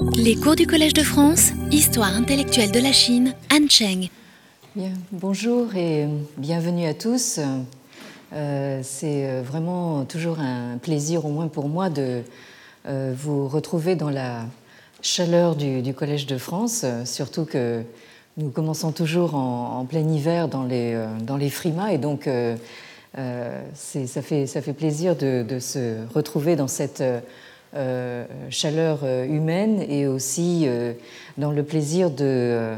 Les cours du Collège de France, Histoire intellectuelle de la Chine, Han Cheng. Bien, bonjour et bienvenue à tous. Euh, c'est euh, vraiment toujours un plaisir, au moins pour moi, de euh, vous retrouver dans la chaleur du, Collège de France, surtout que nous commençons toujours en, plein hiver dans les, dans les frimas et donc ça, fait, ça fait plaisir de, de, se retrouver dans cette euh, chaleur euh, humaine et aussi euh, dans le plaisir de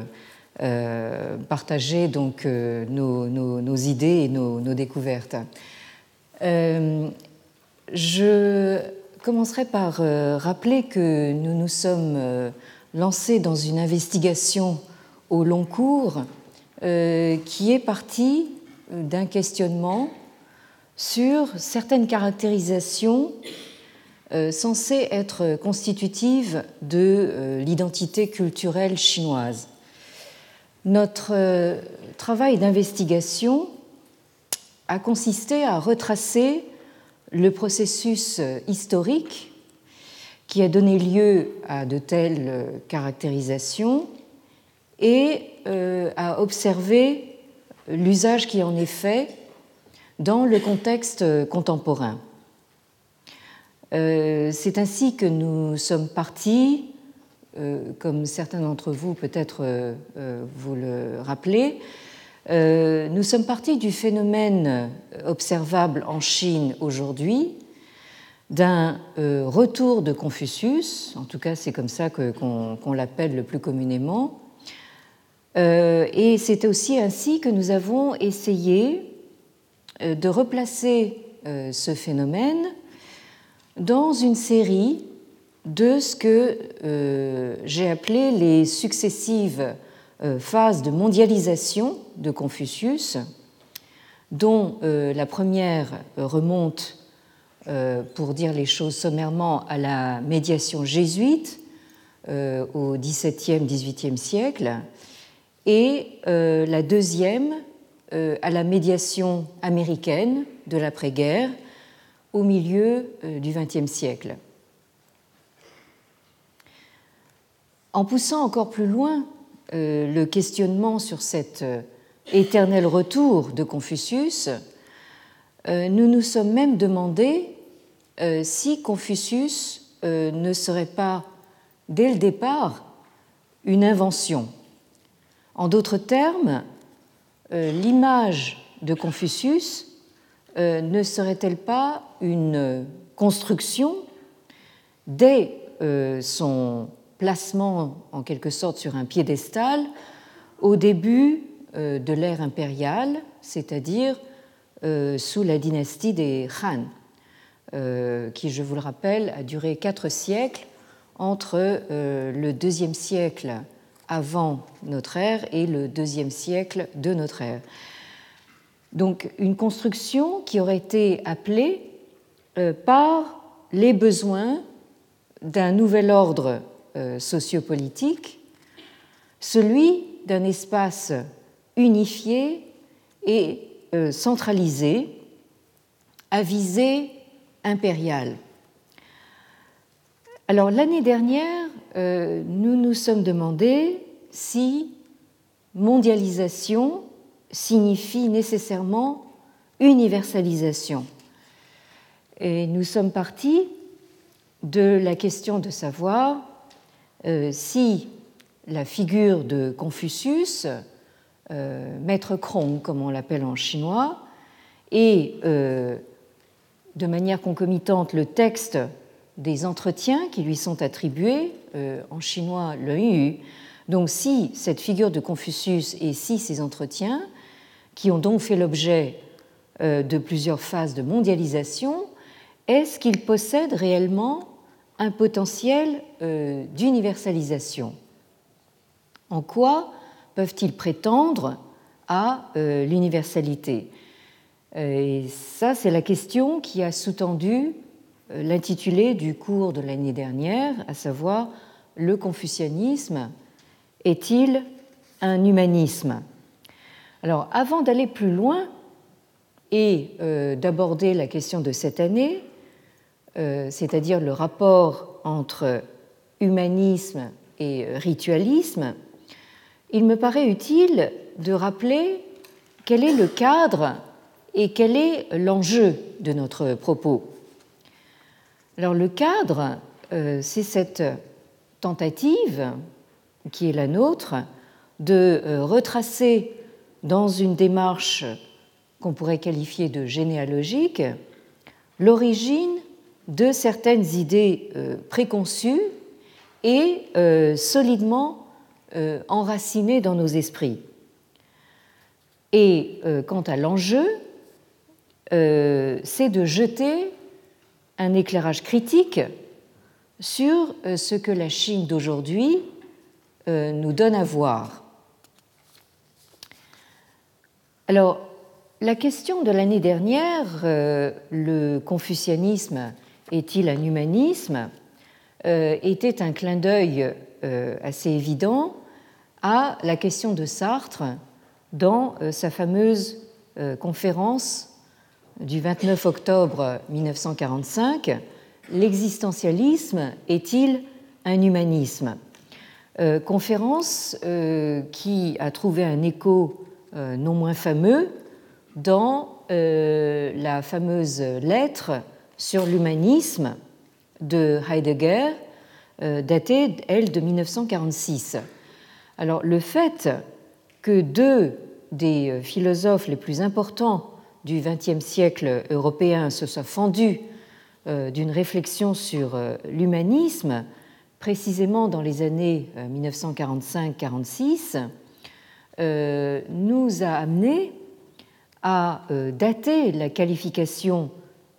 partager donc nos, idées et nos, découvertes. je commencerai par rappeler que nous nous sommes lancés dans une investigation au long cours qui est partie d'un questionnement sur certaines caractérisations censée être constitutive de euh, l'identité culturelle chinoise. Notre euh, travail d'investigation a consisté à retracer le processus historique qui a donné lieu à de telles caractérisations et à observer l'usage qui en est fait dans le contexte contemporain. Euh, c'est ainsi que nous sommes partis, euh, comme certains d'entre vous peut-être euh, vous le rappelez, nous sommes partis du phénomène observable en Chine aujourd'hui, d'un retour de Confucius, en tout cas c'est comme ça qu'on l'appelle le plus communément, et c'est aussi ainsi que nous avons essayé de replacer ce phénomène dans une série de ce que euh, j'ai appelé les successives euh, phases de mondialisation de Confucius, dont euh, la première remonte, pour dire les choses sommairement, à la médiation jésuite au XVIIe, XVIIIe siècle, et la deuxième à la médiation américaine de l'après-guerre, au milieu euh, du XXe siècle. En poussant encore plus loin euh, le questionnement sur cet euh, éternel retour de Confucius, nous nous sommes même demandé si Confucius ne serait pas, dès le départ, une invention. En d'autres termes, l'image de Confucius ne serait-elle pas une construction dès euh, son placement en quelque sorte sur un piédestal au début euh, de l'ère impériale, c'est-à-dire sous la dynastie des Han, qui, je vous le rappelle, a duré quatre siècles entre le deuxième siècle avant notre ère et le deuxième siècle de notre ère. Donc une construction qui aurait été appelée euh, par les besoins d'un nouvel ordre euh, sociopolitique, celui d'un espace unifié et euh, centralisé à visée impériale. Alors l'année dernière, nous nous sommes demandé si mondialisation signifie nécessairement universalisation. Et nous sommes partis de la question de savoir euh, si la figure de Confucius, euh, maître Krong comme on l'appelle en chinois, et euh, de manière concomitante le texte des entretiens qui lui sont attribués, en chinois le yu. Donc si cette figure de Confucius et si ces entretiens qui ont donc fait l'objet de plusieurs phases de mondialisation, est-ce qu'ils possèdent réellement un potentiel euh, d'universalisation? En quoi peuvent-ils prétendre à euh, l'universalité? Et ça, c'est la question qui a sous-tendu l'intitulé du cours de l'année dernière, à savoir le confucianisme est-il un humanisme? Alors, avant d'aller plus loin et euh, d'aborder la question de cette année, euh, c'est-à-dire le rapport entre humanisme et ritualisme, il me paraît utile de rappeler quel est le cadre et quel est l'enjeu de notre propos. Alors le cadre, euh, c'est cette tentative qui est la nôtre de euh, retracer dans une démarche qu'on pourrait qualifier de généalogique l'origine de certaines idées euh, préconçues et solidement enracinées dans nos esprits. Et quant à l'enjeu, c'est de jeter un éclairage critique sur euh, ce que la Chine d'aujourd'hui euh, nous donne à voir. Alors, la question de l'année dernière, euh, le confucianisme est-il un humanisme était un clin d'œil assez évident à la question de Sartre dans sa fameuse conférence du 29 octobre 1945, L'existentialisme est-il un humanisme? Euh, Conférence euh, qui a trouvé un écho euh, non moins fameux dans la fameuse lettre sur l'humanisme de Heidegger, datée, elle, de 1946. Alors le fait que deux des philosophes les plus importants du XXe siècle européen se soit fendu euh, d'une réflexion sur euh, l'humanisme, précisément dans les années 1945-46, euh, nous a amené à dater la qualification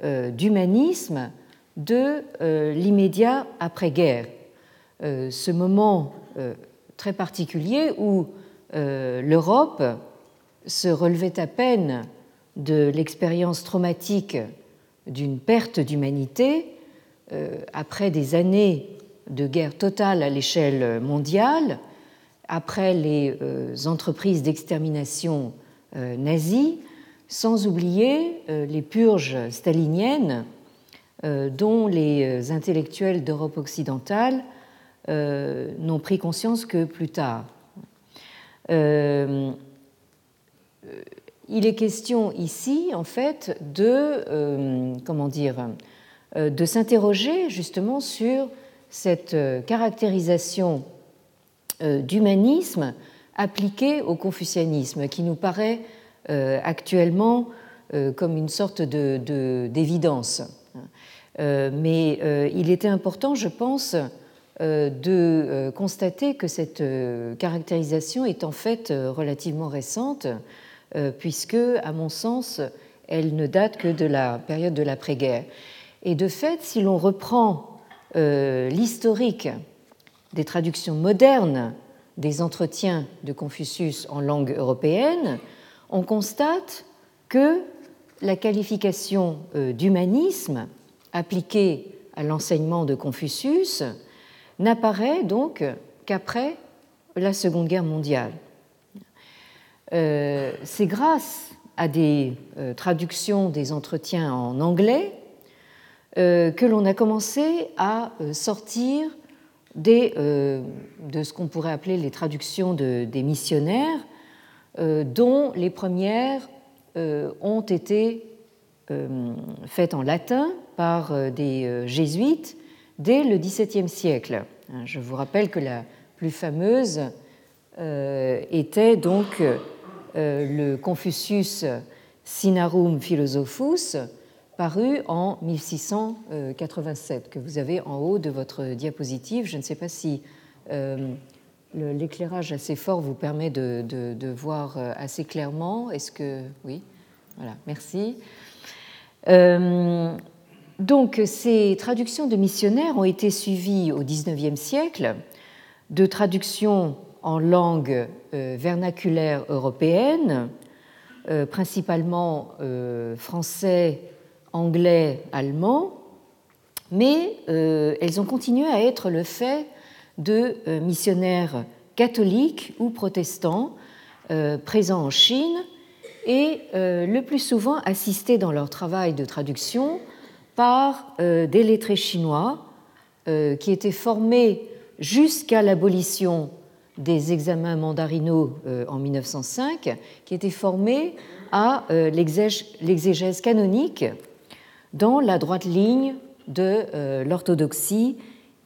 d'humanisme de l'immédiat après-guerre. Ce moment très particulier où l'Europe se relevait à peine de l'expérience traumatique d'une perte d'humanité euh, après des années de guerre totale à l'échelle mondiale, après les euh, entreprises d'extermination euh, nazies, sans oublier les purges staliniennes dont les intellectuels d'Europe occidentale n'ont pris conscience que plus tard. Il est question ici, en fait, de, euh, comment dire, euh, de s'interroger justement sur cette euh, caractérisation d'humanisme appliquée au confucianisme, qui nous paraît actuellement comme une sorte d'évidence. mais il était important, je pense, de constater que cette caractérisation est en fait relativement récente euh, puisque, à mon sens, elle ne date que de la période de l'après-guerre. Et de fait, si l'on reprend euh, l'historique des traductions modernes des entretiens de Confucius en langue européenne, on constate que la qualification euh, d'humanisme appliquée à l'enseignement de Confucius n'apparaît donc qu'après la Seconde Guerre mondiale. Euh, c'est grâce à des euh, traductions des entretiens en anglais que l'on a commencé à sortir de ce qu'on pourrait appeler les traductions de, des missionnaires, dont les premières ont été faites en latin par des jésuites dès le XVIIe siècle. Je vous rappelle que la plus fameuse était donc euh, le Confucius Sinarum Philosophus, paru en 1687, que vous avez en haut de votre diapositive. Je ne sais pas si euh, l'éclairage assez fort vous permet de, voir euh, assez clairement. Est-ce que. Oui Voilà, merci. donc, ces traductions de missionnaires ont été suivies au XIXe siècle de traductions en langue euh, vernaculaire européenne, euh, principalement euh, français, anglais, allemand, mais elles ont continué à être le fait de missionnaires catholiques ou protestants présents en Chine et le plus souvent assistés dans leur travail de traduction par des lettrés chinois qui étaient formés jusqu'à l'abolition des examens mandarinaux en 1905, qui étaient formés à l'exégèse canonique dans la droite ligne de l'orthodoxie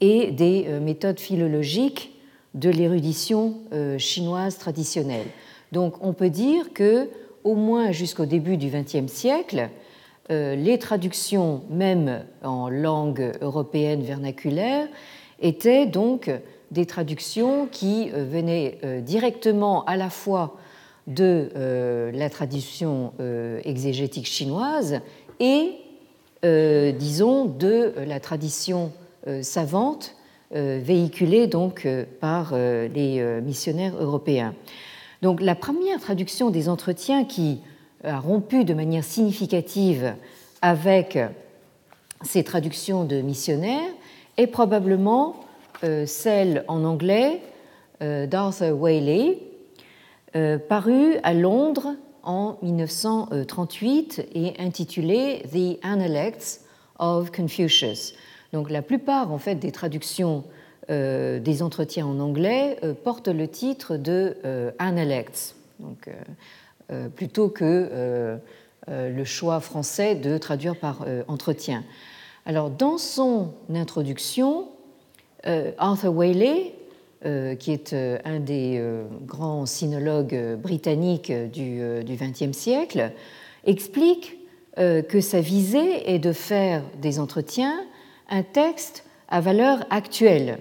et des méthodes philologiques de l'érudition chinoise traditionnelle. Donc on peut dire que, au moins jusqu'au début du XXe siècle, euh, les traductions, même en langue européenne vernaculaire, étaient donc des traductions qui euh, venaient euh, directement à la fois de la traduction exégétique chinoise et, disons, de la tradition savante véhiculée donc par les missionnaires européens. Donc la première traduction des entretiens qui a rompu de manière significative avec ces traductions de missionnaires est probablement euh, celle en anglais euh, d'Arthur Whaley, euh, parue à Londres en 1938 et intitulée The Analects of Confucius. Donc la plupart en fait des traductions euh, des entretiens en anglais euh, portent le titre de euh, Analects, donc, plutôt que le choix français de traduire par entretien. Alors, dans son introduction, Arthur Whaley, qui est un des grands sinologues britanniques du XXe siècle, explique que sa visée est de faire des entretiens un texte à valeur actuelle,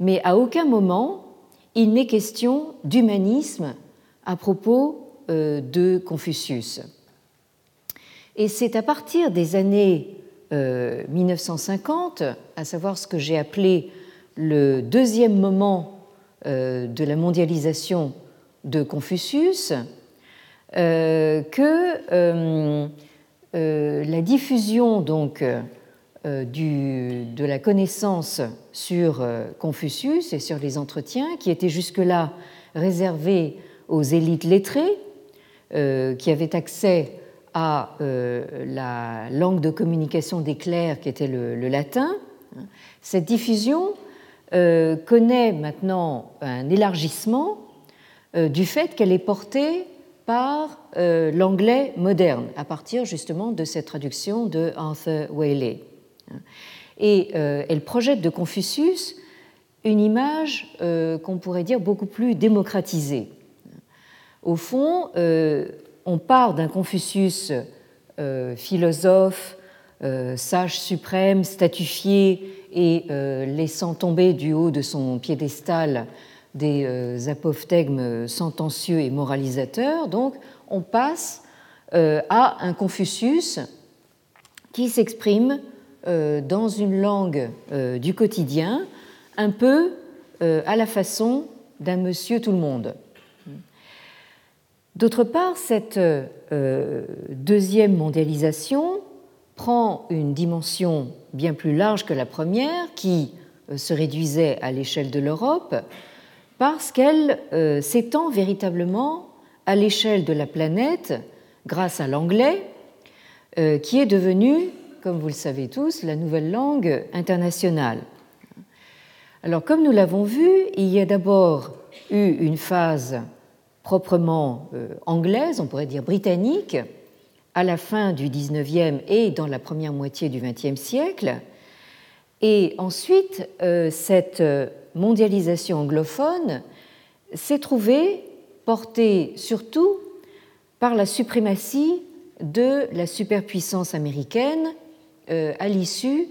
mais à aucun moment il n'est question d'humanisme à propos euh, de Confucius. Et c'est à partir des années 1950, euh, à savoir ce que j'ai appelé le deuxième moment euh, de la mondialisation de Confucius, que la diffusion donc euh, de la connaissance sur euh, Confucius et sur les entretiens qui étaient jusque-là réservés aux élites lettrées euh, qui avaient accès à la langue de communication des clercs qui était le, latin. Cette diffusion connaît maintenant un élargissement du fait qu'elle est portée par l'anglais moderne, à partir justement de cette traduction de Arthur Whaley. Et euh, elle projette de Confucius une image euh, qu'on pourrait dire beaucoup plus démocratisée. Au fond, euh, on part d'un Confucius philosophe, sage suprême, statufié et laissant tomber du haut de son piédestal des apophthegmes sentencieux et moralisateurs. Donc, on passe à un Confucius qui s'exprime dans une langue euh, du quotidien, un peu euh, à la façon d'un monsieur tout le monde. D'autre part, cette deuxième mondialisation prend une dimension bien plus large que la première, qui se réduisait à l'échelle de l'Europe, parce qu'elle s'étend véritablement à l'échelle de la planète grâce à l'anglais, qui est devenu comme vous le savez tous, la nouvelle langue internationale. Alors, comme nous l'avons vu, il y a d'abord eu une phase proprement euh, anglaise, on pourrait dire britannique, à la fin du XIXe et dans la première moitié du XXe siècle. Et ensuite, euh, cette mondialisation anglophone s'est trouvée portée surtout par la suprématie de la superpuissance américaine à l'issue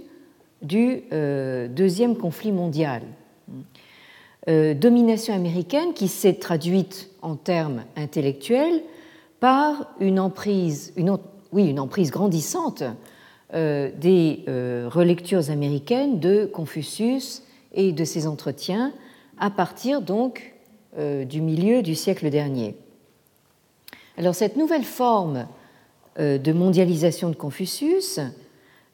du euh, deuxième conflit mondial. Euh, domination américaine qui s'est traduite en termes intellectuels par une emprise, oui, une emprise grandissante des relectures américaines de Confucius et de ses entretiens à partir donc du milieu du siècle dernier. Alors cette nouvelle forme de mondialisation de Confucius euh,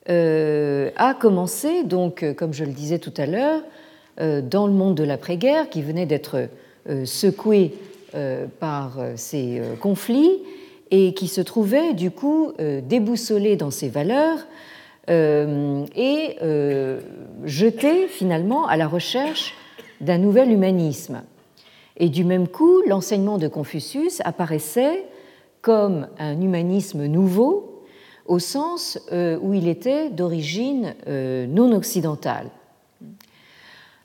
a commencé, donc, euh, comme je le disais tout à l'heure, euh, dans le monde de l'après-guerre, qui venait d'être secoué par ces conflits et qui se trouvait du coup déboussolé dans ses valeurs et jeté finalement à la recherche d'un nouvel humanisme. Et du même coup, l'enseignement de Confucius apparaissait comme un humanisme nouveau au sens où il était d'origine non occidentale.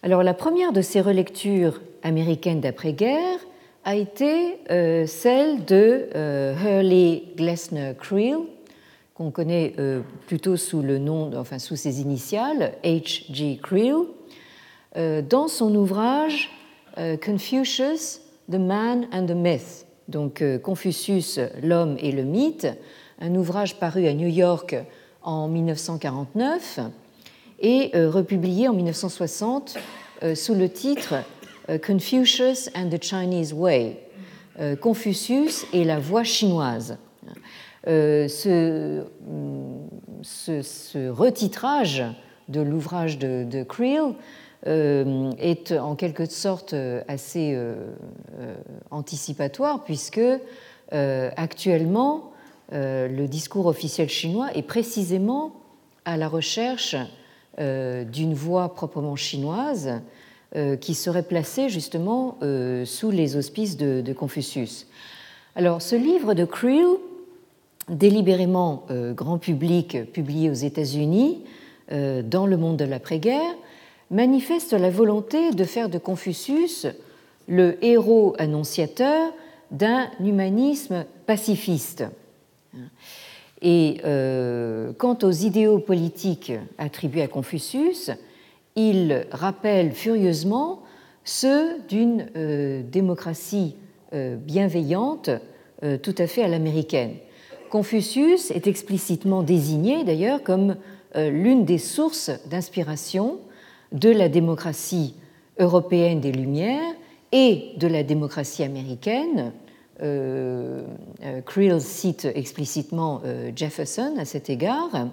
Alors la première de ces relectures américaines d'après-guerre a été euh, celle de euh, Hurley Glessner Creel, qu'on connaît euh, plutôt sous le nom, enfin sous ses initiales, H.G. Creel, dans son ouvrage Confucius, The Man and the Myth, donc Confucius, l'homme et le mythe, un ouvrage paru à New York en 1949 et republié en 1960 sous le titre euh, Confucius and the Chinese Way, euh, Confucius et la voie chinoise. Euh, ce, retitrage de l'ouvrage de, Creel est en quelque sorte assez anticipatoire puisque actuellement le discours officiel chinois est précisément à la recherche d'une voie proprement chinoise euh, qui serait placé justement euh, sous les auspices de, Confucius. Alors, ce livre de Creel, délibérément euh, grand public, publié aux États-Unis dans le monde de l'après-guerre, manifeste la volonté de faire de Confucius le héros annonciateur d'un humanisme pacifiste. Et quant aux idéaux politiques attribués à Confucius, il rappelle furieusement ceux d'une euh, démocratie euh, bienveillante euh, tout à fait à l'américaine. Confucius est explicitement désigné d'ailleurs comme l'une des sources d'inspiration de la démocratie européenne des Lumières et de la démocratie américaine. Creel cite explicitement Jefferson à cet égard.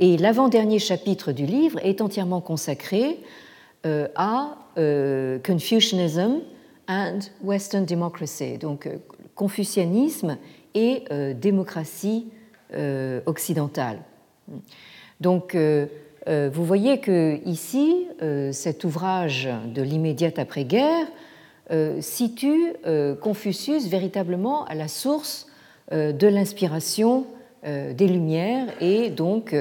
Et l'avant-dernier chapitre du livre est entièrement consacré euh, à euh, Confucianism and Western Democracy, donc euh, confucianisme et démocratie occidentale. Donc, vous voyez que ici, cet ouvrage de l'immédiate après-guerre situe Confucius véritablement à la source de l'inspiration des Lumières et donc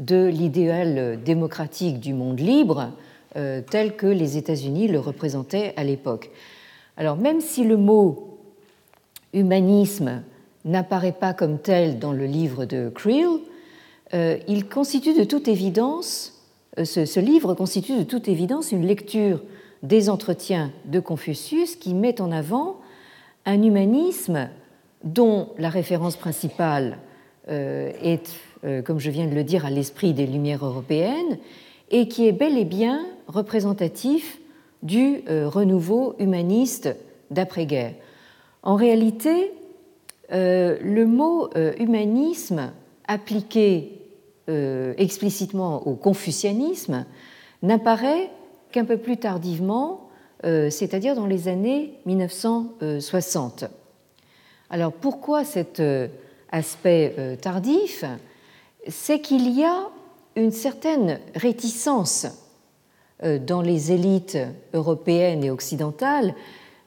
de l'idéal démocratique du monde libre euh, tel que les États-Unis le représentaient à l'époque. Alors même si le mot humanisme n'apparaît pas comme tel dans le livre de Creel, euh, il constitue de toute évidence, euh, ce, livre constitue de toute évidence une lecture des entretiens de Confucius qui met en avant un humanisme dont la référence principale est euh, comme je viens de le dire, à l'esprit des Lumières européennes, et qui est bel et bien représentatif du euh, renouveau humaniste d'après-guerre. En réalité, euh, le mot humanisme appliqué explicitement au confucianisme n'apparaît qu'un peu plus tardivement, c'est-à-dire dans les années 1960. Alors pourquoi cet aspect tardif? C'est qu'il y a une certaine réticence euh, dans les élites européennes et occidentales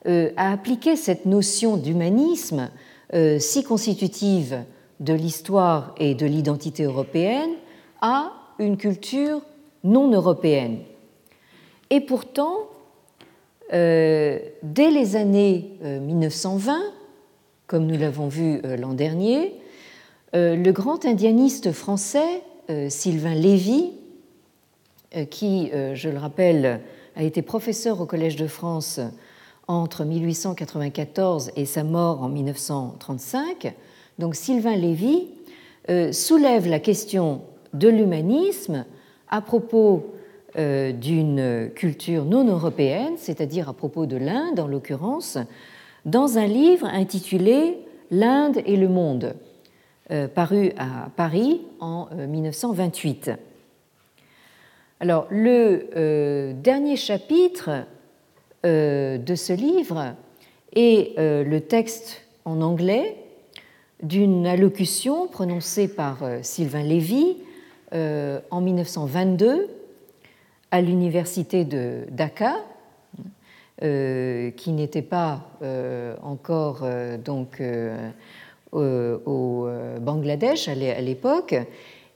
euh, à appliquer cette notion d'humanisme euh, si constitutive de l'histoire et de l'identité européenne à une culture non européenne. Et pourtant, dès les années 1920, comme nous l'avons vu l'an dernier, euh, le grand indianiste français euh, Sylvain Lévy, euh, qui, je le rappelle, a été professeur au Collège de France entre 1894 et sa mort en 1935, donc Sylvain Lévy soulève la question de l'humanisme à propos d'une culture non européenne, c'est-à-dire à propos de l'Inde en l'occurrence, dans un livre intitulé L'Inde et le monde, euh, paru à Paris en 1928. Euh, Alors, le euh, dernier chapitre de ce livre est le texte en anglais d'une allocution prononcée par Sylvain Lévy en 1922 à l'université de Dhaka, qui n'était pas encore donc au Bangladesh à l'époque,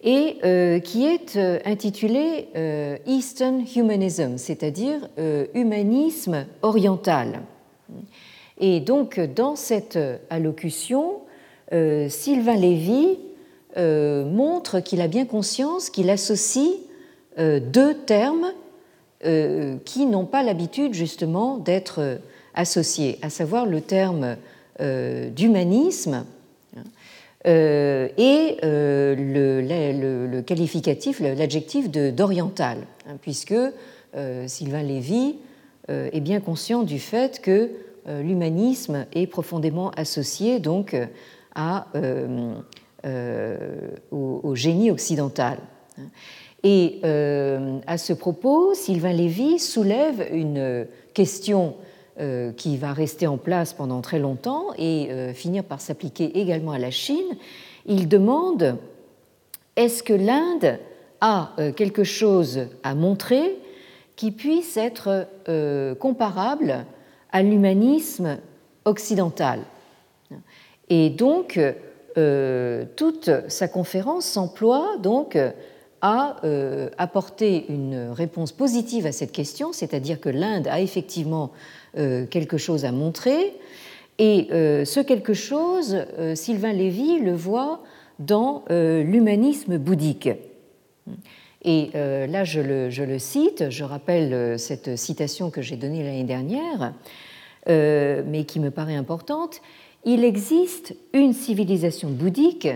et euh, qui est euh, intitulé euh, Eastern Humanism, c'est-à-dire humanisme oriental. Et donc, dans cette allocution, Sylvain Lévy montre qu'il a bien conscience qu'il associe deux termes qui n'ont pas l'habitude justement d'être associés, à savoir le terme d'humanisme euh, et euh, le, qualificatif, l'adjectif d'oriental, hein, puisque euh, Sylvain Lévy est bien conscient du fait que l'humanisme est profondément associé donc au, génie occidental. Et à ce propos, Sylvain Lévy soulève une question euh, qui va rester en place pendant très longtemps et euh, finir par s'appliquer également à la Chine, il demande est-ce que l'Inde a euh, quelque chose à montrer qui puisse être comparable à l'humanisme occidental? Et donc, toute sa conférence s'emploie donc à apporter une réponse positive à cette question, c'est-à-dire que l'Inde a effectivement euh, quelque chose à montrer. Et euh, ce quelque chose, euh, Sylvain Lévy le voit dans l'humanisme bouddhique. Et là, je le, cite, je rappelle cette citation que j'ai donnée l'année dernière, mais qui me paraît importante. Il existe une civilisation bouddhique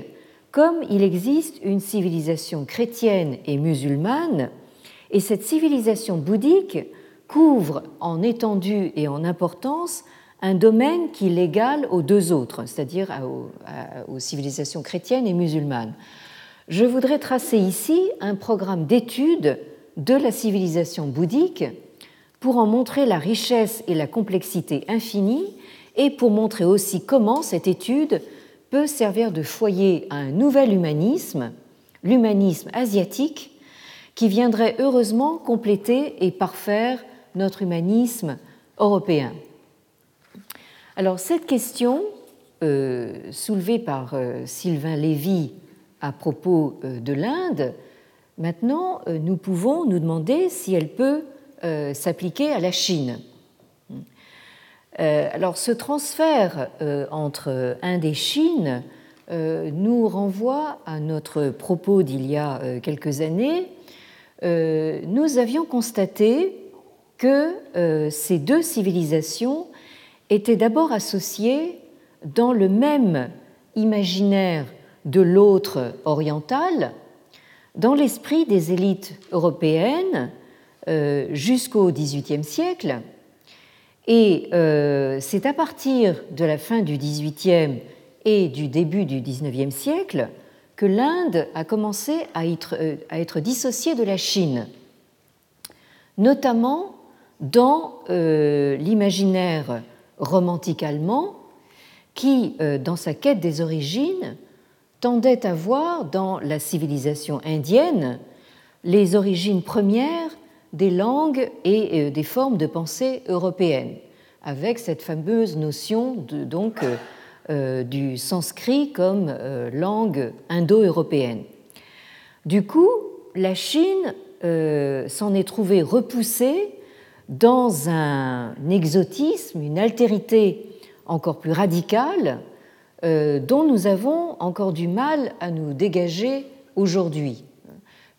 comme il existe une civilisation chrétienne et musulmane, et cette civilisation bouddhique couvre en étendue et en importance un domaine qui l'égale aux deux autres, c'est-à-dire aux, civilisations chrétiennes et musulmanes. Je voudrais tracer ici un programme d'étude de la civilisation bouddhique pour en montrer la richesse et la complexité infinie et pour montrer aussi comment cette étude peut servir de foyer à un nouvel humanisme, l'humanisme asiatique, qui viendrait heureusement compléter et parfaire notre humanisme européen. Alors cette question, euh, soulevée par euh, Sylvain Lévy à propos euh, de l'Inde, maintenant nous pouvons nous demander si elle peut s'appliquer à la Chine. Alors ce transfert entre Inde et Chine nous renvoie à notre propos d'il y a quelques années. nous avions constaté que euh, ces deux civilisations étaient d'abord associées dans le même imaginaire de l'autre oriental, dans l'esprit des élites européennes euh, jusqu'au XVIIIe siècle. Et euh, c'est à partir de la fin du XVIIIe et du début du XIXe siècle que l'Inde a commencé à être, à être dissociée de la Chine, notamment dans euh, l'imaginaire romantique allemand qui, euh, dans sa quête des origines, tendait à voir dans la civilisation indienne les origines premières des langues et euh, des formes de pensée européennes, avec cette fameuse notion de, donc, du sanskrit comme langue indo-européenne. Du coup, la Chine s'en est trouvée repoussée dans un exotisme, une altérité encore plus radicale euh, dont nous avons encore du mal à nous dégager aujourd'hui.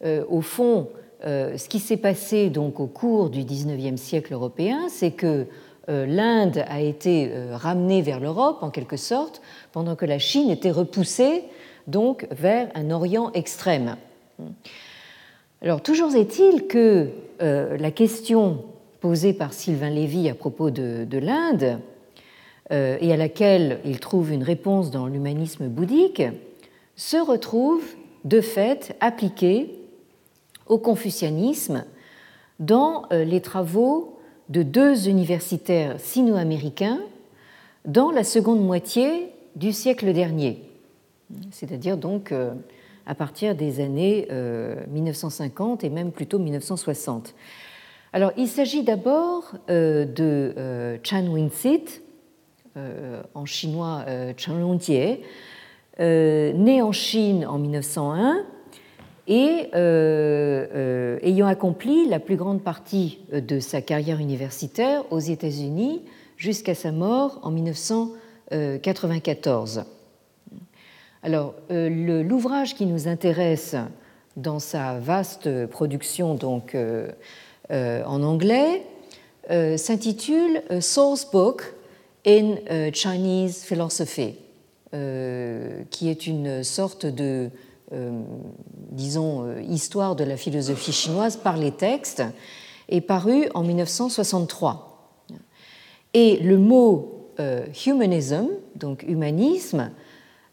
Euh, au fond, euh, ce qui s'est passé donc au cours du XIXe siècle européen, c'est que l'Inde a été ramenée vers l'Europe en quelque sorte, pendant que la Chine était repoussée donc vers un Orient extrême. Alors toujours est-il que la question posée par Sylvain Lévy à propos de, l'Inde euh, et à laquelle il trouve une réponse dans l'humanisme bouddhique, se retrouve de fait appliquée au confucianisme dans euh, les travaux de deux universitaires sino-américains dans la seconde moitié du siècle dernier, c'est-à-dire donc euh, à partir des années 1950 et même plutôt 1960. Alors, il s'agit d'abord de Chan Win-sit, en chinois Chan Longjie, né en Chine en 1901 et euh, euh, ayant accompli la plus grande partie de sa carrière universitaire aux États-Unis jusqu'à sa mort en 1994. Alors, euh, l'ouvrage qui nous intéresse dans sa vaste production donc en anglais s'intitule Source Book in Chinese Philosophy, qui est une sorte de euh, disons, euh, histoire de la philosophie chinoise par les textes, est paru en 1963. Et le mot euh, humanism, donc humanisme,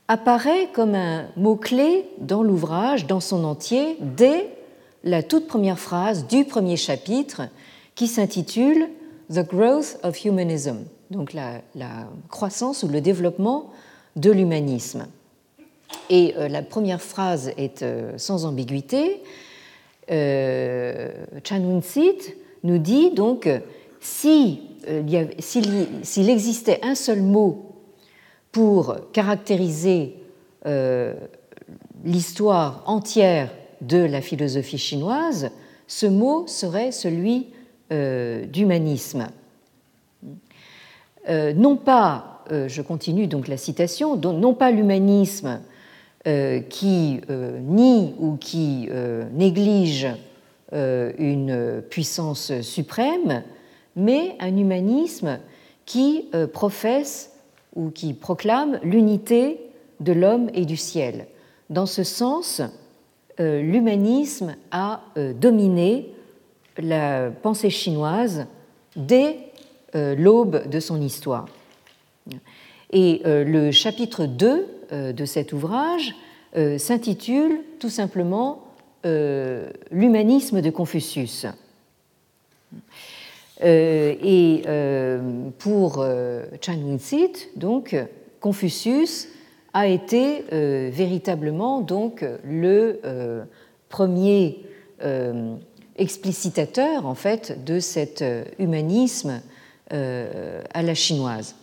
apparaît comme un mot-clé dans l'ouvrage, dans son entier, dès la toute première phrase du premier chapitre qui s'intitule The Growth of Humanism, donc la, croissance ou le développement de l'humanisme. Et euh, la première phrase est euh, sans ambiguïté. Euh, Chan Win-sit nous dit donc si, s'il existait un seul mot pour caractériser l'histoire entière de la philosophie chinoise, ce mot serait celui d'humanisme. non pas, je continue donc la citation, non pas l'humanisme qui euh, nie ou qui euh, néglige une puissance suprême, mais un humanisme qui professe ou qui proclame l'unité de l'homme et du ciel. Dans ce sens, l'humanisme a dominé la pensée chinoise dès l'aube de son histoire. Et le chapitre 2 euh, de cet ouvrage euh, s'intitule tout simplement euh, L'humanisme de Confucius. Et pour Chan Win-sit, donc, Confucius a été véritablement donc le premier explicitateur en fait de cet humanisme à la chinoise.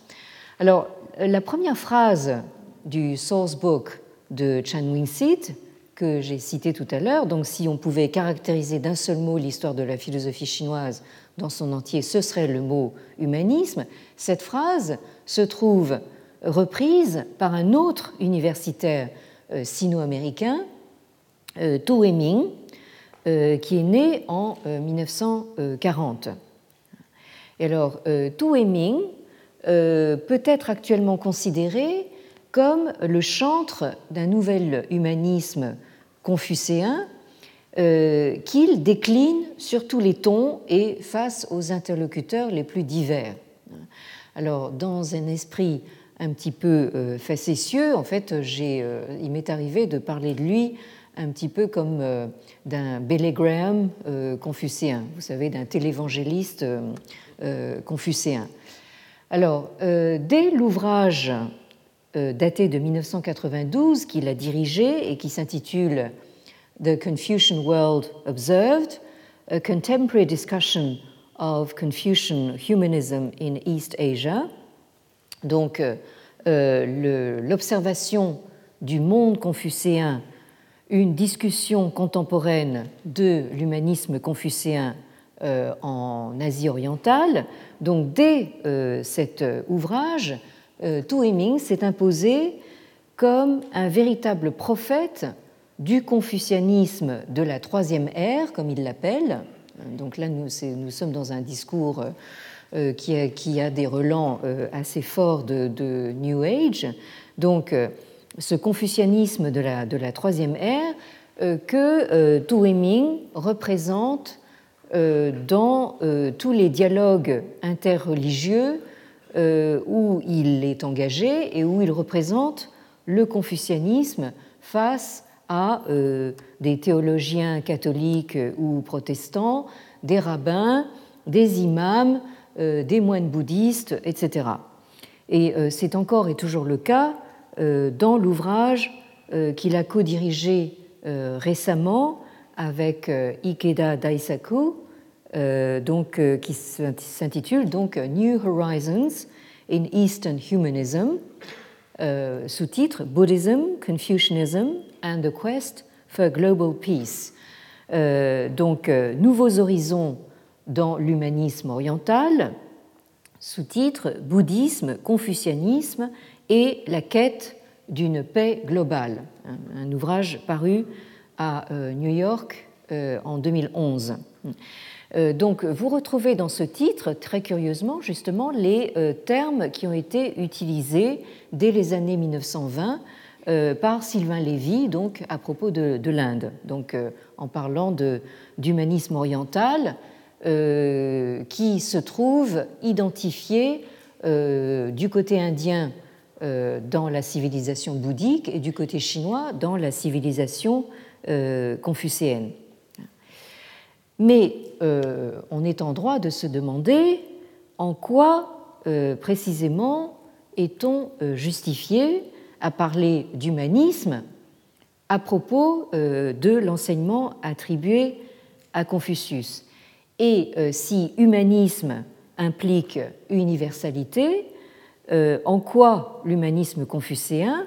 Alors la première phrase du source book de Chan Wing-sit que j'ai cité tout à l'heure. Donc, si on pouvait caractériser d'un seul mot l'histoire de la philosophie chinoise dans son entier, ce serait le mot humanisme. Cette phrase se trouve reprise par un autre universitaire euh, sino-américain, euh, Tu Weiming, euh, qui est né en 1940. Et alors, Tu Weiming peut être actuellement considéré comme le chantre d'un nouvel humanisme confucéen euh, qu'il décline sur tous les tons et face aux interlocuteurs les plus divers. Alors, dans un esprit un petit peu euh, facétieux, en fait, euh, il m'est arrivé de parler de lui un petit peu comme d'un Billy Graham confucéen, vous savez, d'un télévangéliste confucéen. Alors, dès l'ouvrage daté de 1992 qu'il a dirigé et qui s'intitule The Confucian World Observed, a Contemporary Discussion of Confucian Humanism in East Asia. Donc, euh, euh, l'observation du monde confucéen, une discussion contemporaine de l'humanisme confucéen en Asie orientale. Donc, dès cet ouvrage, euh, Tu Heming s'est imposé comme un véritable prophète du confucianisme de la troisième ère, comme il l'appelle. Donc là, nous, sommes dans un discours euh, qui, a, des relents euh, assez forts de, New Age. Donc, ce confucianisme de la, de la troisième ère que Tu Heming représente dans tous les dialogues interreligieux euh, où il est engagé et où il représente le confucianisme face à euh, des théologiens catholiques ou protestants, des rabbins, des imams, euh, des moines bouddhistes, etc. Et c'est encore et toujours le cas dans l'ouvrage qu'il a co-dirigé récemment avec Ikeda Daisaku, donc, qui s'intitule donc New Horizons in Eastern Humanism, sous-titre Buddhism, Confucianism and the Quest for Global Peace. donc, Nouveaux horizons dans l'humanisme oriental, sous-titre Bouddhisme, Confucianisme et la quête d'une paix globale, un, ouvrage paru à euh, New York euh, en 2011. Euh, donc vous retrouvez dans ce titre, très curieusement, justement, les termes qui ont été utilisés dès les années 1920 par Sylvain Lévy, donc à propos de, de l'Inde. Donc en parlant d'humanisme oriental, euh, qui se trouve identifié euh, du côté indien euh, dans la civilisation bouddhique et du côté chinois dans la civilisation confucéenne. Mais on est en droit de se demander en quoi précisément est-on justifié à parler d'humanisme à propos de l'enseignement attribué à Confucius. Et euh, si humanisme implique universalité, euh, en quoi l'humanisme confucéen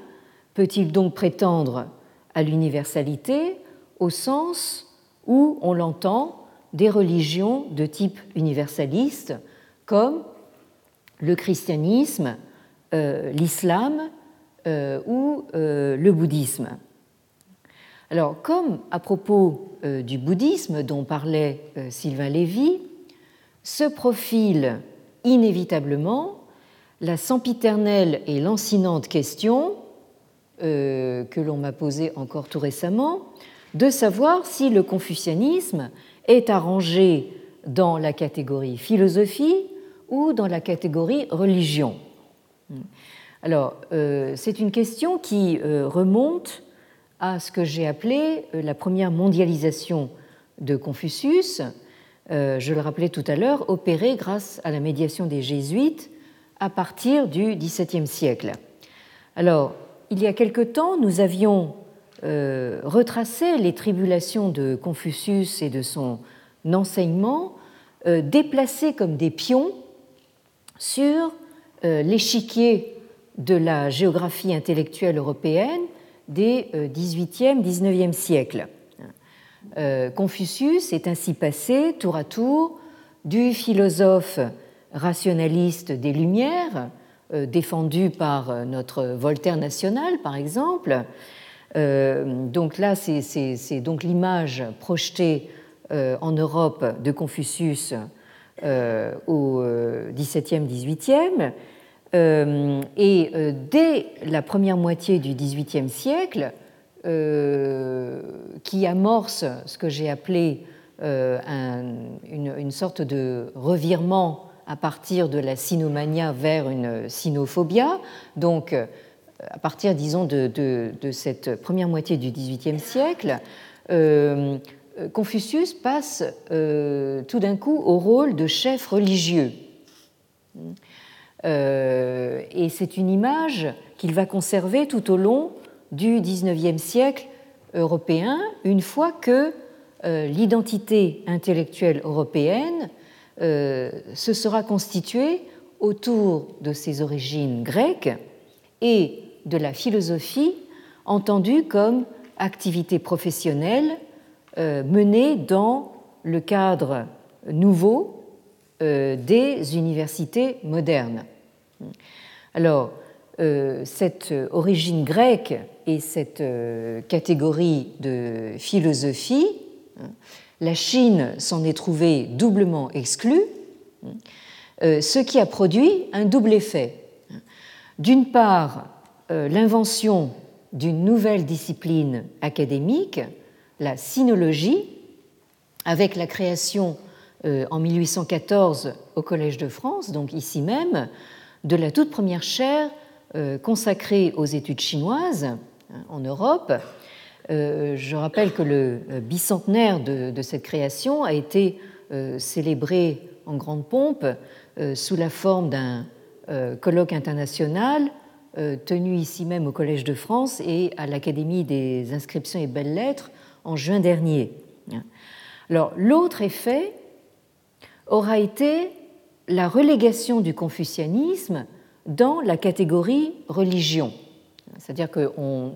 peut-il donc prétendre à l'universalité au sens où on l'entend des religions de type universaliste comme le christianisme, euh, l'islam ou le bouddhisme. Alors, comme à propos euh, du bouddhisme dont parlait euh, Sylvain Lévy, se profile inévitablement la sempiternelle et lancinante question euh, que l'on m'a posée encore tout récemment, de savoir si le confucianisme est arrangé dans la catégorie philosophie ou dans la catégorie religion. Alors, c'est une question qui remonte à ce que j'ai appelé euh, la première mondialisation de Confucius, euh, je le rappelais tout à l'heure, opérée grâce à la médiation des jésuites à partir du XVIIe siècle. Alors, il y a quelque temps, nous avions euh, retracé les tribulations de Confucius et de son enseignement, déplacés comme des pions sur l'échiquier de la géographie intellectuelle européenne des 18e, euh, 19e siècles. Euh, Confucius est ainsi passé tour à tour du philosophe rationaliste des Lumières, euh, défendu par notre Voltaire national par exemple. Donc là, c'est donc l'image projetée en Europe de Confucius au XVIIe, XVIIIe. Euh, et euh, dès la première moitié du XVIIIe siècle, euh, qui amorce ce que j'ai appelé une, sorte de revirement à partir de la sinomania vers une sinophobia. Donc, à partir, disons, de, cette première moitié du XVIIIe siècle, Confucius passe tout d'un coup au rôle de chef religieux. Euh, et c'est une image qu'il va conserver tout au long du XIXe siècle européen, une fois que euh, l'identité intellectuelle européenne euh, se sera constituée autour de ses origines grecques et de la philosophie entendue comme activité professionnelle menée dans le cadre nouveau des universités modernes. Alors, euh, cette origine grecque et cette euh, catégorie de philosophie, la Chine s'en est trouvée doublement exclue, euh, ce qui a produit un double effet. D'une part, l'invention d'une nouvelle discipline académique, la sinologie, avec la création en 1814 au Collège de France, donc ici même, de la toute première chaire euh, consacrée aux études chinoises hein, en Europe. Euh, je rappelle que le euh, bicentenaire de, cette création a été célébré en grande pompe sous la forme d'un colloque international tenu ici même au Collège de France et à l'Académie des inscriptions et belles-lettres en juin dernier. Alors, l'autre effet aura été la relégation du confucianisme dans la catégorie religion. C'est-à-dire qu'on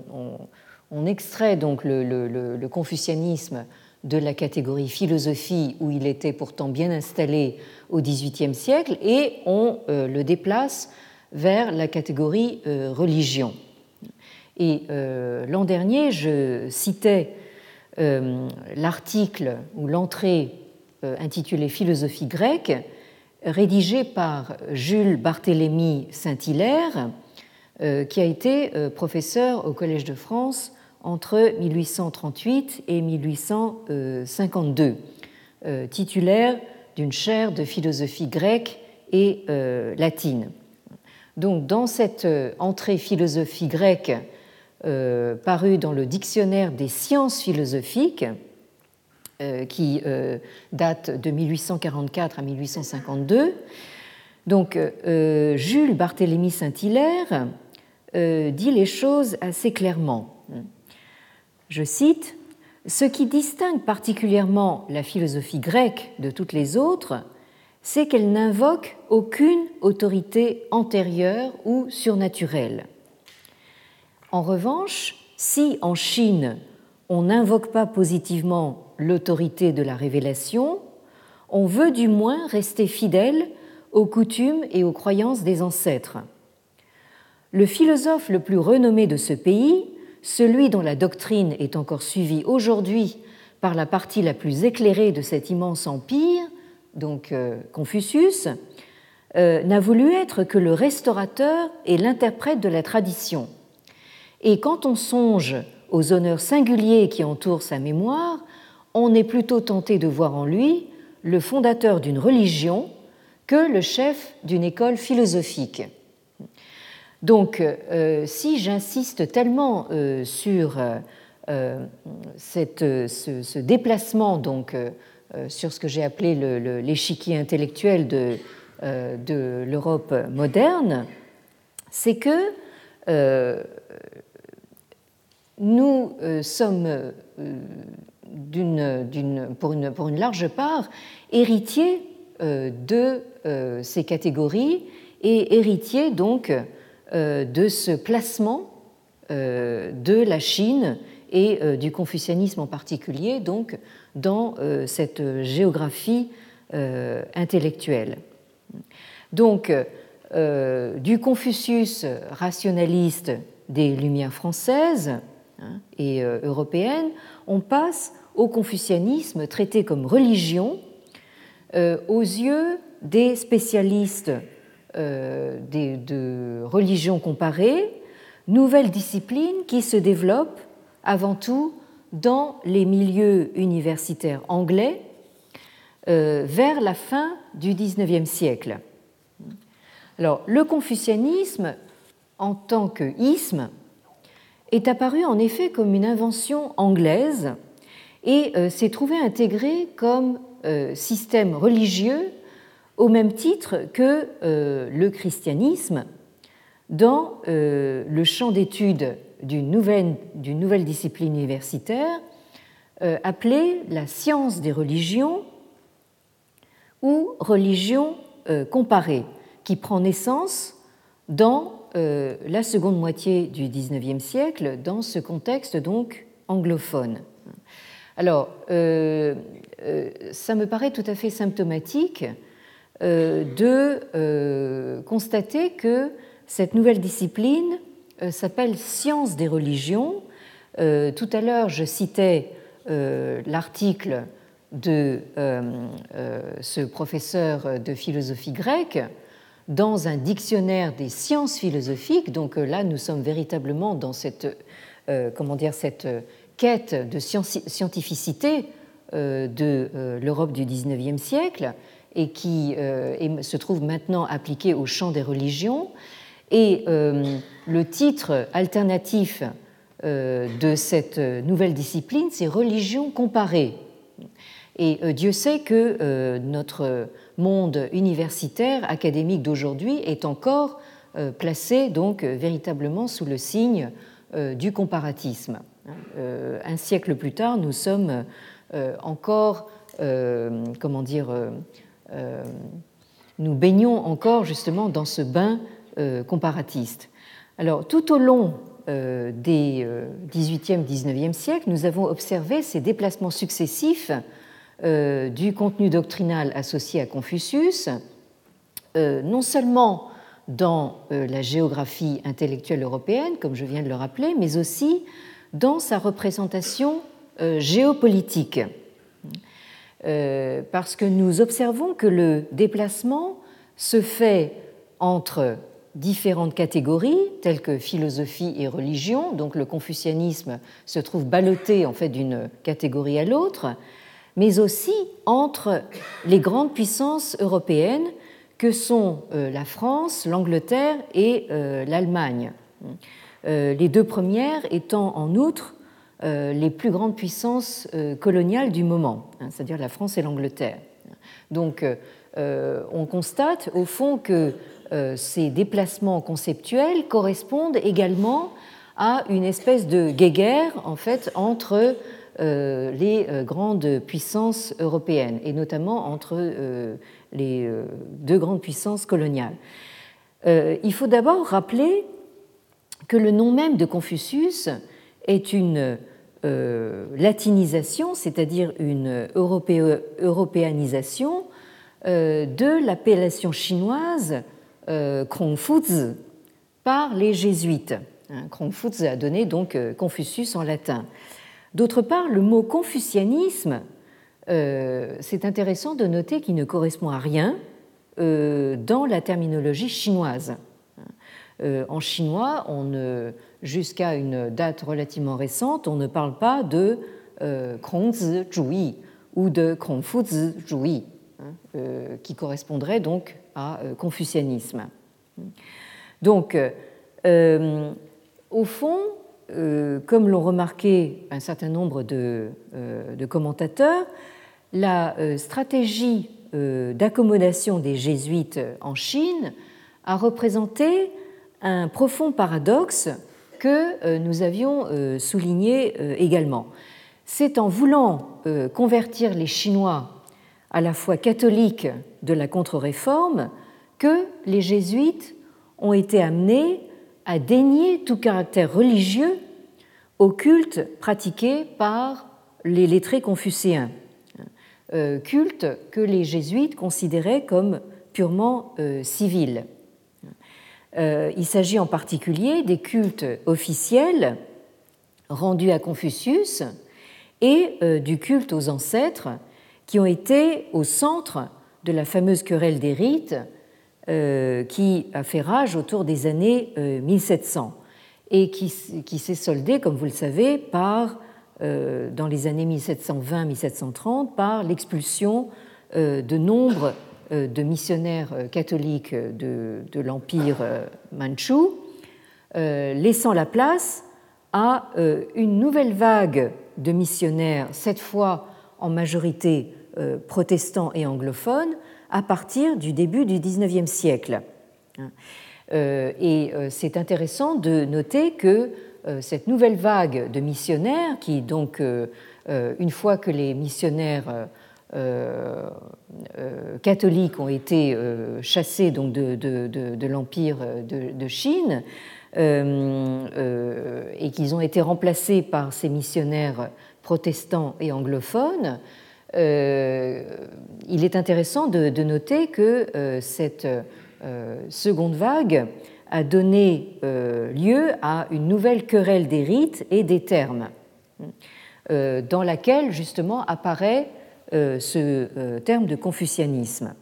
on, extrait donc le, confucianisme de la catégorie philosophie où il était pourtant bien installé au XVIIIe siècle et on euh, le déplace vers la catégorie euh, religion. Et euh, l'an dernier, je citais l'article ou l'entrée intitulée Philosophie grecque rédigé par Jules Barthélemy Saint-Hilaire, euh, qui a été euh, professeur au Collège de France entre 1838 et 1852, euh, titulaire d'une chaire de philosophie grecque et latine. Donc, dans cette entrée philosophie grecque parue dans le dictionnaire des sciences philosophiques, euh, qui euh, date de 1844 à 1852. Donc, euh, Jules Barthélemy Saint-Hilaire dit les choses assez clairement. Je cite Ce qui distingue particulièrement la philosophie grecque de toutes les autres, c'est qu'elle n'invoque aucune autorité antérieure ou surnaturelle. En revanche, si en Chine on n'invoque pas positivement l'autorité de la révélation, on veut du moins rester fidèle aux coutumes et aux croyances des ancêtres. Le philosophe le plus renommé de ce pays, celui dont la doctrine est encore suivie aujourd'hui par la partie la plus éclairée de cet immense empire, donc euh, Confucius, euh, n'a voulu être que le restaurateur et l'interprète de la tradition. Et quand on songe aux honneurs singuliers qui entourent sa mémoire, on est plutôt tenté de voir en lui le fondateur d'une religion que le chef d'une école philosophique. Donc, euh, si j'insiste tellement sur euh, ce, déplacement, donc sur ce que j'ai appelé l'échiquier intellectuel de, de l'Europe moderne, c'est que nous sommes pour, une, large part héritier euh, de euh, ces catégories et héritier donc euh, de ce placement de la Chine et du confucianisme en particulier donc dans cette géographie intellectuelle. Donc du Confucius rationaliste des Lumières françaises hein, et européennes, on passe au confucianisme traité comme religion euh, aux yeux des spécialistes euh, de religion comparée, nouvelle discipline qui se développe avant tout dans les milieux universitaires anglais euh, vers la fin du XIXe siècle. Alors, le confucianisme, en tant que isme, est apparu en effet comme une invention anglaise et euh, s'est trouvé intégré comme euh, système religieux au même titre que le christianisme dans le champ d'étude d'une nouvelle, discipline universitaire appelée la science des religions ou religion comparée, qui prend naissance dans la seconde moitié du XIXe siècle, dans ce contexte donc anglophone. Alors, euh, euh, ça me paraît tout à fait symptomatique euh, de constater que cette nouvelle discipline s'appelle Science des religions. tout à l'heure, je citais l'article de ce professeur de philosophie grecque dans un dictionnaire des sciences philosophiques. Donc là, nous sommes véritablement dans cette, comment dire, cette quête de scientificité euh, de euh, l'Europe du XIXe siècle et qui euh, se trouve maintenant appliquée au champ des religions. Et le titre alternatif de cette nouvelle discipline, c'est Religion comparée. Et Dieu sait que notre monde universitaire, académique d'aujourd'hui, est encore placé donc véritablement sous le signe du comparatisme. Un siècle plus tard, nous sommes encore, comment dire, nous baignons encore justement dans ce bain comparatiste. Alors, tout au long des 18e, 19e siècles, nous avons observé ces déplacements successifs du contenu doctrinal associé à Confucius, non seulement dans la géographie intellectuelle européenne, comme je viens de le rappeler, mais aussi dans sa représentation géopolitique. Parce que nous observons que le déplacement se fait entre différentes catégories telles que philosophie et religion. Donc le confucianisme se trouve ballotté en fait d'une catégorie à l'autre, mais aussi entre les grandes puissances européennes que sont euh, la France, l'Angleterre et euh, l'Allemagne. Euh, les deux premières étant en outre les plus grandes puissances coloniales du moment, hein, c'est-à-dire la France et l'Angleterre. Donc on constate au fond que ces déplacements conceptuels correspondent également à une espèce de guéguerre en fait entre euh, les euh, grandes puissances européennes et notamment entre les deux grandes puissances coloniales. Il faut d'abord rappeler que le nom même de Confucius est une latinisation, c'est-à-dire une européanisation de l'appellation chinoise euh, Kongfuzi par les jésuites. Kongfuzi a donné donc euh, Confucius en latin. D'autre part, le mot confucianisme, euh, c'est intéressant de noter qu'il ne correspond à rien dans la terminologie chinoise. En chinois, jusqu'à une date relativement récente, on ne parle pas de Zhuyi ou de Zhuyi, hein, qui correspondrait donc à euh, confucianisme. Donc, euh, au fond, euh, comme l'ont remarqué un certain nombre de, commentateurs, la stratégie d'accommodation des jésuites en Chine a représenté un profond paradoxe que nous avions souligné également. C'est en voulant convertir les Chinois à la fois catholiques de la contre-réforme que les jésuites ont été amenés à dénier tout caractère religieux au culte pratiqué par les lettrés confucéens, euh, culte que les jésuites considéraient comme purement euh, civil. Euh, il s'agit en particulier des cultes officiels rendus à Confucius et du culte aux ancêtres qui ont été au centre de la fameuse querelle des rites euh, qui a fait rage autour des années 1700 euh, et qui, s'est soldée, comme vous le savez, par, euh, dans les années 1720-1730 par l'expulsion de nombre de missionnaires catholiques de, de l'Empire manchou, laissant la place à une nouvelle vague de missionnaires, cette fois en majorité protestants et anglophones, à partir du début du XIXe siècle. Euh, et euh, c'est intéressant de noter que cette nouvelle vague de missionnaires, qui donc, une fois que les missionnaires catholiques ont été chassés de, l'Empire de, Chine, et qu'ils ont été remplacés par ces missionnaires protestants et anglophones, euh, il est intéressant de, noter que euh, cette euh, seconde vague a donné lieu à une nouvelle querelle des rites et des termes, dans laquelle justement apparaît ce terme de confucianisme.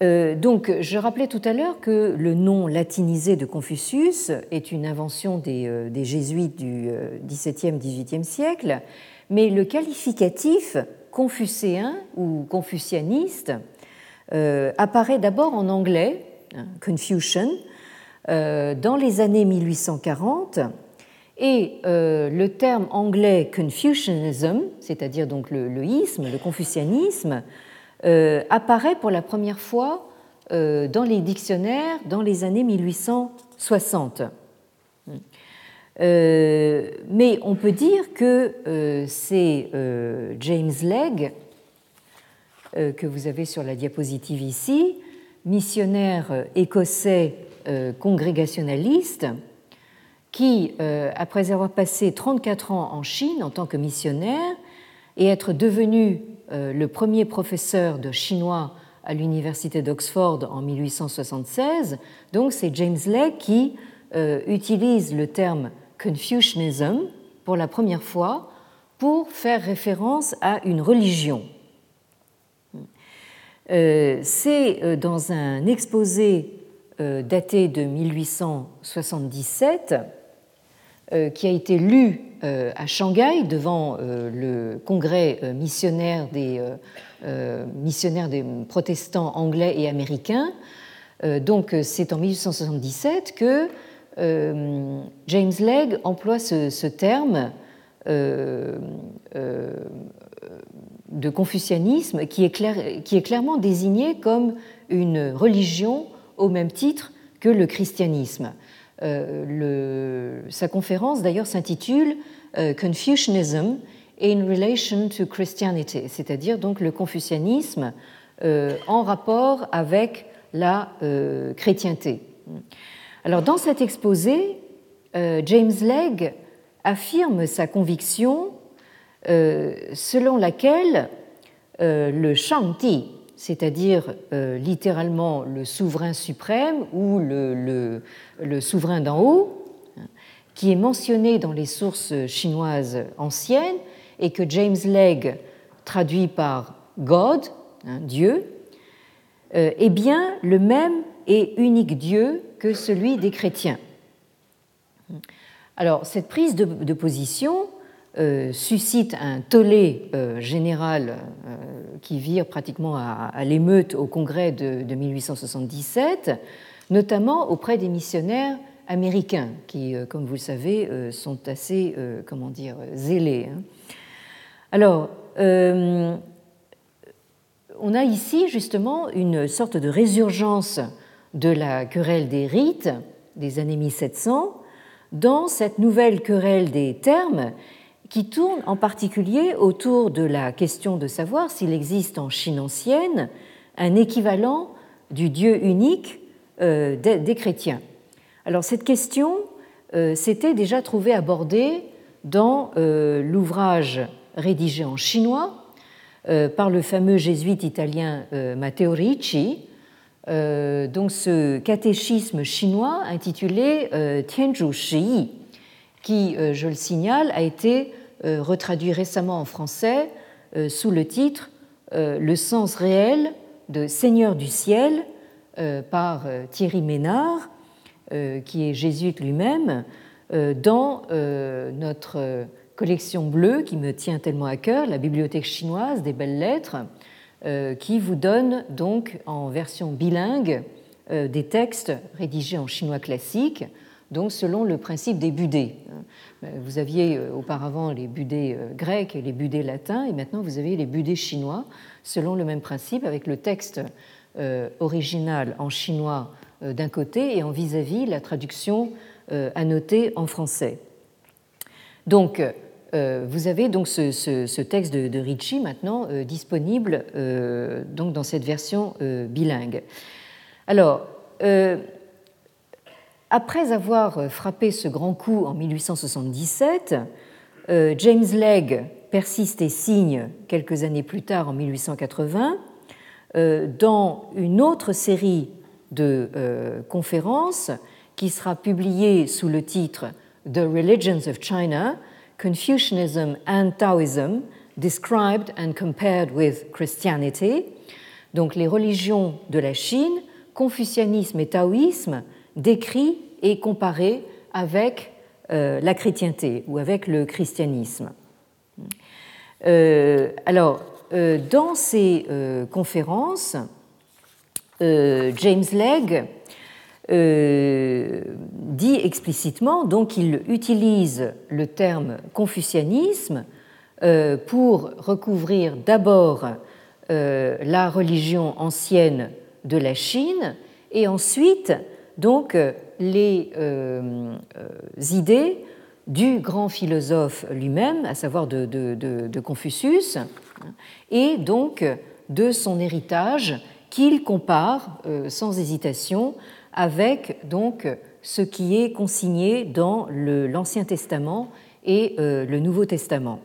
donc, je rappelais tout à l'heure que le nom latinisé de Confucius est une invention des, des jésuites du XVIIe, XVIIIe siècle, mais le qualificatif confucéen ou confucianiste euh, apparaît d'abord en anglais, hein, Confucian, euh, dans les années 1840, et euh, le terme anglais Confucianism, c'est-à-dire donc le, le, isme, le confucianisme, apparaît pour la première fois dans les dictionnaires dans les années 1860. Mais on peut dire que c'est James Legge, que vous avez sur la diapositive ici, missionnaire écossais congrégationaliste, qui, après avoir passé 34 ans en Chine en tant que missionnaire et être devenu le premier professeur de chinois à l'université d'Oxford en 1876. Donc c'est James Lake qui euh, utilise le terme Confucianism pour la première fois pour faire référence à une religion. Euh, c'est euh, dans un exposé daté de 1877 qui a été lu à Shanghai devant le congrès missionnaire des euh, missionnaire des protestants anglais et américains. Euh, donc c'est en 1877 que euh, James Legge emploie ce, terme de confucianisme qui est, clairement désigné comme une religion au même titre que le christianisme. sa conférence d'ailleurs s'intitule Confucianism in relation to Christianity, c'est-à-dire donc le confucianisme euh, en rapport avec la euh, chrétienté. Alors dans cet exposé, euh, James Legge affirme sa conviction selon laquelle le Shangti, c'est-à-dire littéralement le souverain suprême ou le, souverain d'en haut, qui est mentionné dans les sources chinoises anciennes, et que James Legge traduit par God, hein, Dieu, euh, est bien le même et unique Dieu que celui des chrétiens. Alors, cette prise de, position euh, suscite un tollé euh, général qui vire pratiquement à, l'émeute au congrès de, 1877, notamment auprès des missionnaires américains, qui, comme vous le savez, sont assez, comment dire, zélés. Hein. Alors, euh, on a ici justement une sorte de résurgence de la querelle des rites des années 1700 dans cette nouvelle querelle des termes qui tourne en particulier autour de la question de savoir s'il existe en Chine ancienne un équivalent du Dieu unique euh, des chrétiens. Alors cette question euh, s'était déjà trouvée abordée dans l'ouvrage rédigé en chinois euh, par le fameux jésuite italien euh, Matteo Ricci. Euh, donc ce catéchisme chinois intitulé Tianzhu Shi, qui, je le signale, a été retraduit récemment en français sous le titre Le sens réel de Seigneur du ciel par Thierry Ménard, qui est jésuite lui-même, dans notre collection bleue qui me tient tellement à cœur, la bibliothèque chinoise des belles lettres, euh, qui vous donne donc en version bilingue euh, des textes rédigés en chinois classique, donc selon le principe des budets. Euh, vous aviez auparavant les budets grecs et les budets latins, et maintenant vous avez les budets chinois, selon le même principe, avec le texte original en chinois d'un côté et en vis-à-vis la traduction annotée en français. Donc, euh, vous avez donc ce, texte de, Ricci maintenant euh, disponible euh, donc dans cette version bilingue. Alors, après avoir frappé ce grand coup en 1877, James Legge persiste et signe quelques années plus tard, en 1880, dans une autre série de conférences qui sera publiée sous le titre The Religions of China, Confucianism and Taoism, described and compared with Christianity, donc les religions de la Chine, confucianisme et taoïsme, décrits et comparés avec euh, la chrétienté ou avec le christianisme. Euh, alors, euh, dans ces conférences, James Legge euh, dit explicitement, donc il utilise le terme confucianisme euh, pour recouvrir d'abord euh, la religion ancienne de la Chine, et ensuite donc les idées du grand philosophe lui-même, à savoir de, Confucius, et donc de son héritage qu'il compare sans hésitation avec donc ce qui est consigné dans l'Ancien Testament et euh, le Nouveau Testament.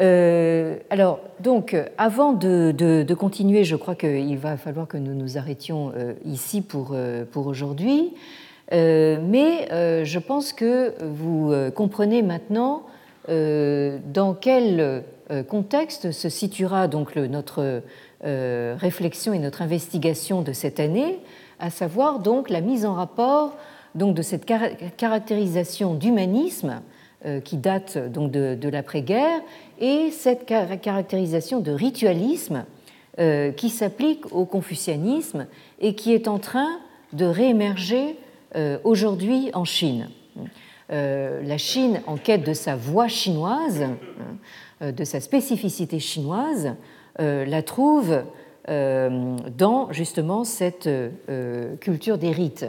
Euh, alors, donc, avant de, continuer, je crois qu'il va falloir que nous nous arrêtions euh, ici pour, pour aujourd'hui. mais je pense que vous comprenez maintenant dans quel contexte se situera donc notre réflexion et notre investigation de cette année, à savoir donc la mise en rapport donc de cette caractérisation d'humanisme euh, qui date donc de, l'après-guerre et cette caractérisation de ritualisme euh, qui s'applique au confucianisme et qui est en train de réémerger euh, aujourd'hui en Chine. La Chine, en quête de sa voix chinoise, de sa spécificité chinoise, la trouve euh, dans justement cette euh, culture des rites.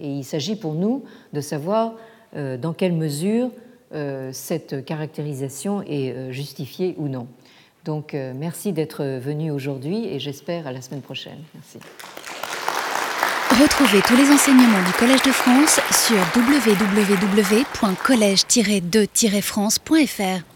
Et il s'agit pour nous de savoir euh, dans quelle mesure cette caractérisation est justifiée ou non. Donc merci d'être venu aujourd'hui et j'espère à la semaine prochaine. Merci. Retrouvez tous les enseignements du Collège de France sur www.collège-2-france.fr.